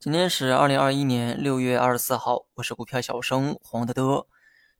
今天是二零二一年六月二十四号，我是股票小生黄德德。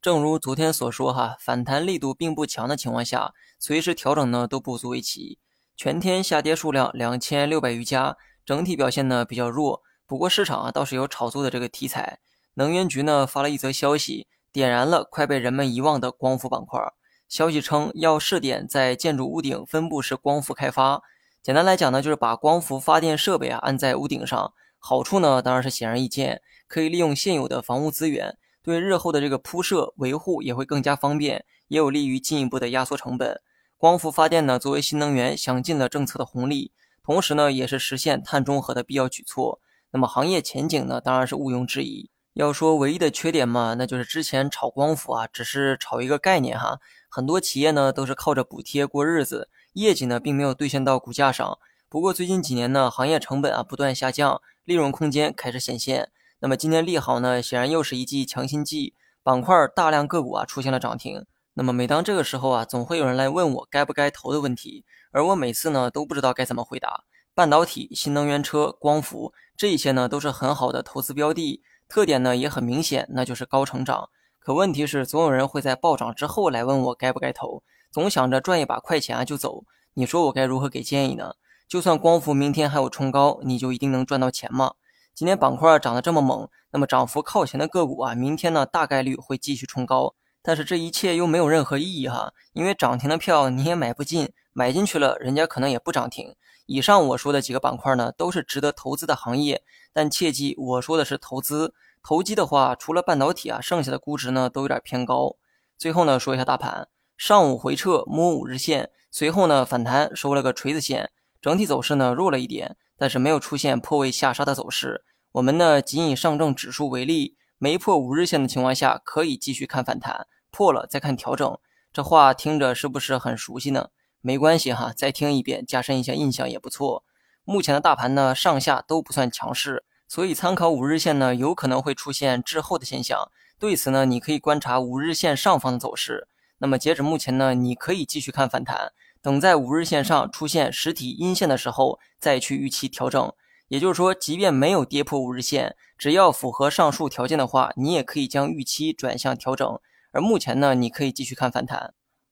正如昨天所说，哈，反弹力度并不强的情况下，随时调整呢都不足为奇。全天下跌数量两千六百余家，整体表现呢比较弱。不过市场啊倒是有炒作的这个题材。能源局呢发了一则消息，点燃了快被人们遗忘的光伏板块。消息称要试点在建筑屋顶分布式光伏开发。简单来讲呢，就是把光伏发电设备啊安在屋顶上。好处呢当然是显而易见，可以利用现有的房屋资源。对日后的这个铺设维护也会更加方便，也有利于进一步的压缩成本。光伏发电呢，作为新能源，享尽了政策的红利，同时呢，也是实现碳中和的必要举措。那么行业前景呢，当然是毋庸置疑。要说唯一的缺点嘛，那就是之前炒光伏啊，只是炒一个概念哈，很多企业呢都是靠着补贴过日子，业绩呢并没有兑现到股价上。不过最近几年呢，行业成本啊不断下降，利润空间开始显现。那么今天利好呢，显然又是一剂强心剂，板块大量个股啊出现了涨停。那么每当这个时候啊，总会有人来问我该不该投的问题，而我每次呢都不知道该怎么回答。半导体、新能源车、光伏这些呢都是很好的投资标的，特点呢也很明显，那就是高成长。可问题是，总有人会在暴涨之后来问我该不该投，总想着赚一把快钱啊就走。你说我该如何给建议呢？就算光伏明天还有冲高，你就一定能赚到钱吗？今天板块涨得这么猛，那么涨幅靠前的个股啊，明天呢大概率会继续冲高。但是这一切又没有任何意义哈，因为涨停的票你也买不进，买进去了人家可能也不涨停。以上我说的几个板块呢，都是值得投资的行业，但切记我说的是投资投机的话，除了半导体啊，剩下的估值呢都有点偏高。最后呢说一下大盘，上午回撤摸五日线，随后呢反弹收了个锤子线，整体走势呢弱了一点。但是没有出现破位下杀的走势，我们呢仅以上证指数为例，没破五日线的情况下，可以继续看反弹，破了再看调整。这话听着是不是很熟悉呢？没关系哈，再听一遍，加深一下印象也不错。目前的大盘呢上下都不算强势，所以参考五日线呢有可能会出现滞后的现象。对此呢，你可以观察五日线上方的走势。那么截止目前呢，你可以继续看反弹。等在五日线上出现实体阴线的时候，再去预期调整。也就是说，即便没有跌破五日线，只要符合上述条件的话，你也可以将预期转向调整。而目前呢，你可以继续看反弹。